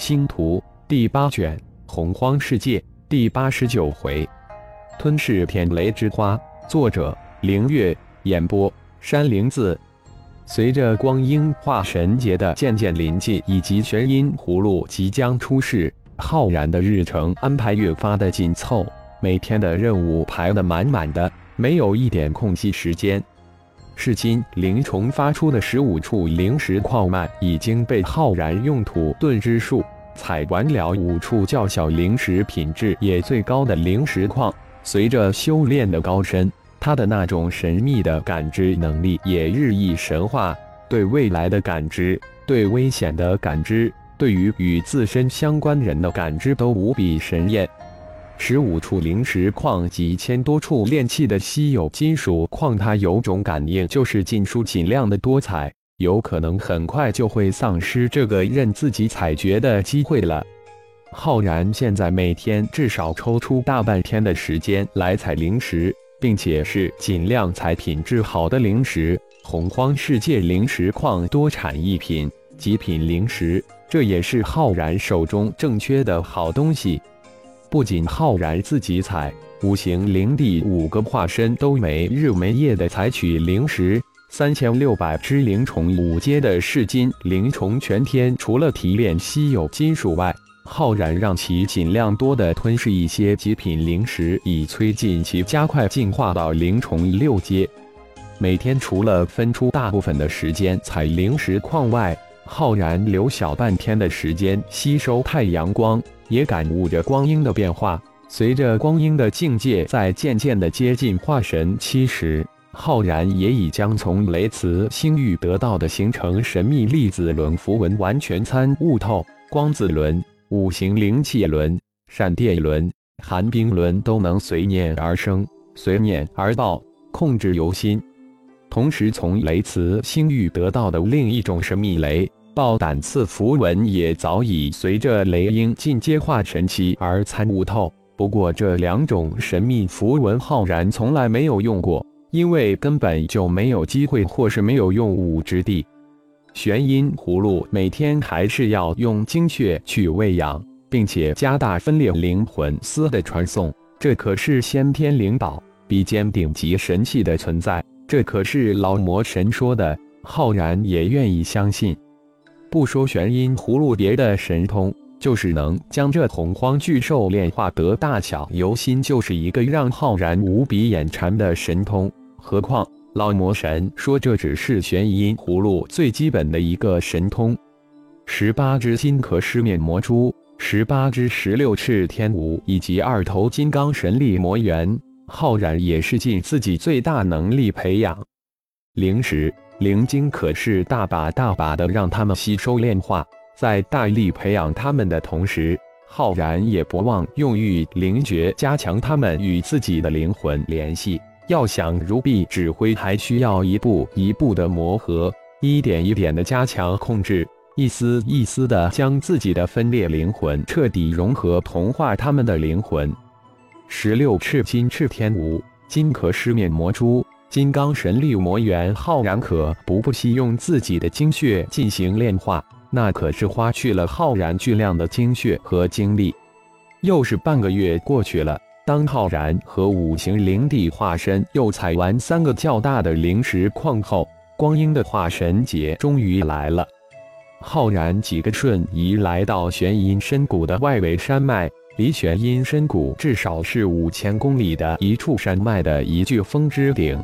星图第八卷《洪荒世界》第八十九回，吞噬天雷之花。作者：凌月，演播：山灵子。随着光阴化神节的渐渐临近，以及玄阴葫芦即将出世，浩然的日程安排越发的紧凑，每天的任务排得满满的，没有一点空隙时间。至今，灵虫发出的十五处灵石矿脉已经被浩然用土遁之术采完了五处较小灵石，品质也最高的灵石矿。随着修炼的高深，他的那种神秘的感知能力也日益神化，对未来的感知，对危险的感知，对于与自身相关人的感知都无比神验。十五处灵石矿，几千多处炼器的稀有金属矿，他有种感应，就是尽书尽量的多采，有可能很快就会丧失这个任自己采掘的机会了。浩然现在每天至少抽出大半天的时间来采灵石，并且是尽量采品质好的灵石。洪荒世界灵石矿多产一品，极品灵石，这也是浩然手中正缺的好东西。不仅浩然自己采，五行灵帝五个化身都没日没夜的采取灵石。三千六百只灵虫，五阶的噬金灵虫，全天除了提炼稀有金属外，浩然让其尽量多的吞噬一些极品灵石，以催进其加快进化到灵虫六阶。每天除了分出大部分的时间采灵石矿外，浩然留小半天的时间吸收太阳光。也感悟着光阴的变化，随着光阴的境界在渐渐的接近化神期时，浩然也已将从雷磁星域得到的形成神秘粒子轮符文完全参悟透。光子轮、五行灵气轮、闪电轮、寒冰轮都能随念而生，随念而爆，控制由心。同时，从雷磁星域得到的另一种神秘雷。爆胆刺符文也早已随着雷鹰进阶化神奇而参悟透。不过这两种神秘符文，浩然从来没有用过，因为根本就没有机会，或是没有用武之地。玄阴葫芦每天还是要用精血去喂养，并且加大分裂灵魂丝的传送。这可是先天灵宝，比肩顶级神器的存在。这可是老魔神说的，浩然也愿意相信。不说玄阴葫芦蝶的神通，就是能将这洪荒巨兽炼化得大小由心，就是一个让浩然无比眼馋的神通。何况老魔神说这只是玄阴葫芦最基本的一个神通。十八只金壳狮面魔蛛，十八只十六翅天蜈，以及二头金刚神力魔猿，浩然也是尽自己最大能力培养灵石。灵晶可是大把大把的让他们吸收炼化，在大力培养他们的同时，浩然也不忘用玉灵诀加强他们与自己的灵魂联系。要想如臂指挥，还需要一步一步的磨合，一点一点的加强控制，一丝一丝的将自己的分裂灵魂彻底融合同化他们的灵魂。十六赤金赤天蜈，金壳狮面魔蛛。金刚神力魔猿浩然可不不惜用自己的精血进行炼化，那可是花去了浩然巨量的精血和精力。又是半个月过去了，当浩然和五行灵帝化身又采完三个较大的灵石矿后，光阴的化神节终于来了。浩然几个瞬移来到玄阴深谷的外围山脉，离玄阴深谷至少是五千公里的一处山脉的一巨峰之顶。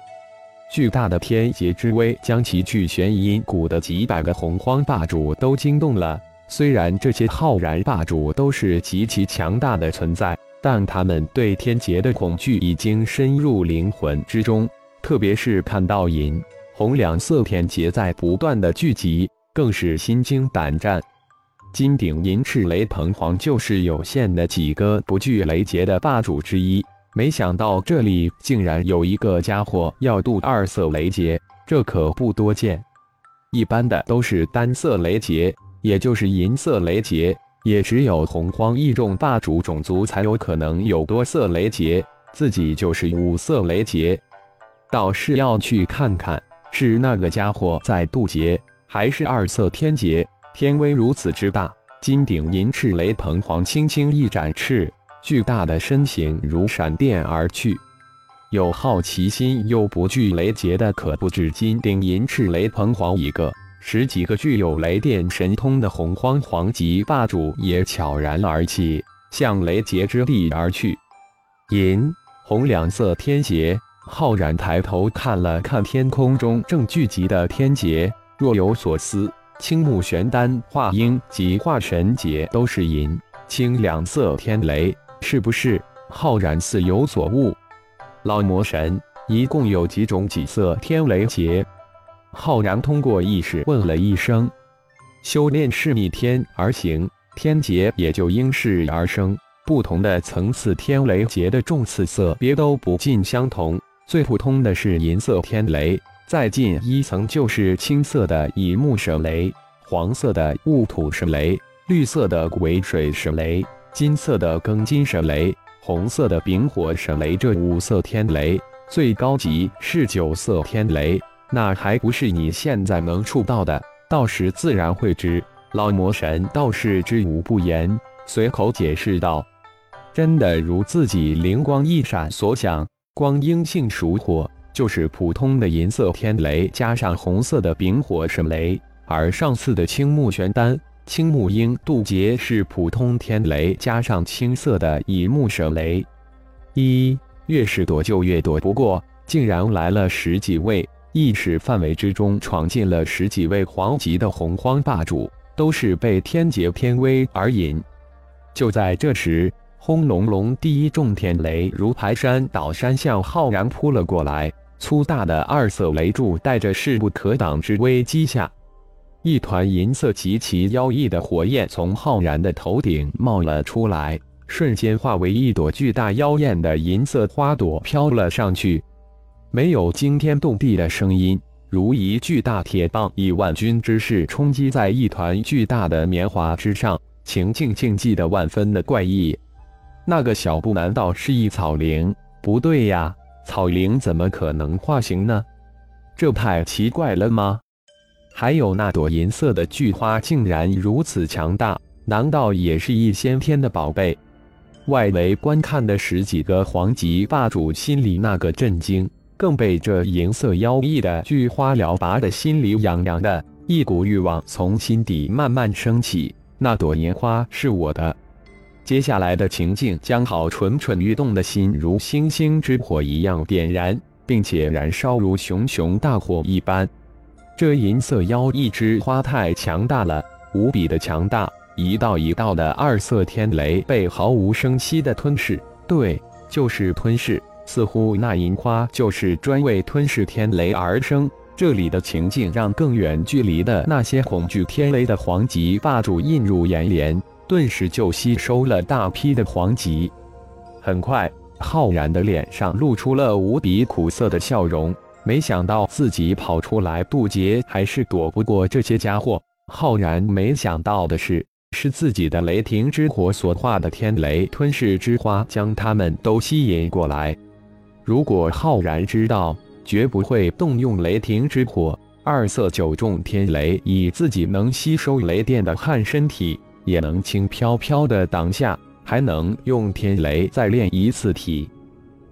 巨大的天劫之威将其巨玄阴谷的几百个洪荒霸主都惊动了。虽然这些浩然霸主都是极其强大的存在，但他们对天劫的恐惧已经深入灵魂之中。特别是看到银、红两色天劫在不断的聚集，更是心惊胆战。金顶银翅雷鹏皇就是有限的几个不惧雷劫的霸主之一。没想到这里竟然有一个家伙要渡二色雷劫，这可不多见。一般的都是单色雷劫，也就是银色雷劫，也只有洪荒异众霸主种族才有可能有多色雷劫。自己就是五色雷劫，倒是要去看看，是那个家伙在渡劫，还是二色天劫？天威如此之大，金顶银翅雷鹏凰轻轻一展翅，巨大的身形如闪电而去。有好奇心又不惧雷劫的，可不止金顶银翅雷鹏皇一个，十几个具有雷电神通的洪荒皇级霸主也悄然而起，向雷劫之地而去。银、红两色天劫，浩然抬头看了看天空中正聚集的天劫，若有所思。青木玄丹、化鹰及化神劫都是银、青两色天雷，是不是？浩然似有所悟。老魔神，一共有几种几色天雷劫？浩然通过意识问了一声。修炼是逆天而行，天劫也就因势而生。不同的层次天雷劫的重次色别都不尽相同。最普通的是银色天雷，再进一层就是青色的乙木神雷，黄色的戊土神雷，绿色的癸水神雷，金色的庚金神雷。红色的丙火神雷，这五色天雷最高级是九色天雷，那还不是你现在能触到的，到时自然会知。老魔神倒是知无不言，随口解释道：“真的如自己灵光一闪所想，光阴性属火，就是普通的银色天雷加上红色的丙火神雷，而上次的青木玄丹。”青木鹰渡劫是普通天雷加上青色的乙木蛇雷，一越是躲就越躲不过，竟然来了十几位，意识范围之中闯进了十几位皇级的洪荒霸主，都是被天劫天威而引。就在这时，轰隆隆，第一重天雷如排山倒山向浩然扑了过来，粗大的二色雷柱带着势不可挡之危击下。一团银色极其妖异的火焰从浩然的头顶冒了出来，瞬间化为一朵巨大妖艳的银色花朵飘了上去。没有惊天动地的声音，如一巨大铁棒以万钧之势冲击在一团巨大的棉花之上，情境静寂的万分的怪异。那个小布难道是一草灵？不对呀，草灵怎么可能化形呢？这太奇怪了吗？还有那朵银色的巨花，竟然如此强大，难道也是一先天的宝贝？外围观看的十几个皇级霸主心里那个震惊，更被这银色妖异的巨花撩拔的心里痒痒的，一股欲望从心底慢慢升起。那朵银花是我的。接下来的情境，将好蠢蠢欲动的心如星星之火一样点燃，并且燃烧如熊熊大火一般。这银色妖异之花太强大了，无比的强大，一道一道的二色天雷被毫无声息的吞噬。对，就是吞噬，似乎那银花就是专为吞噬天雷而生。这里的情境让更远距离的那些恐惧天雷的皇级霸主映入眼帘，顿时就吸收了大批的皇级。很快，浩然的脸上露出了无比苦涩的笑容。没想到自己跑出来渡劫，还是躲不过这些家伙。浩然没想到的是，是自己的雷霆之火所化的天雷吞噬之花，将他们都吸引过来。如果浩然知道，绝不会动用雷霆之火。二色九重天雷以自己能吸收雷电的悍身体，也能轻飘飘的挡下，还能用天雷再炼一次体。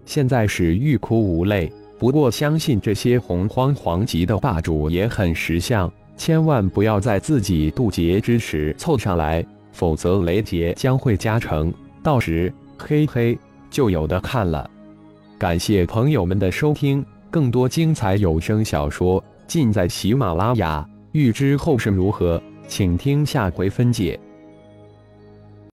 现在是欲哭无泪。不过，相信这些洪荒皇级的霸主也很识相，千万不要在自己渡劫之时凑上来，否则雷劫将会加成，到时嘿嘿就有的看了。感谢朋友们的收听，更多精彩有声小说尽在喜马拉雅。欲知后事如何，请听下回分解。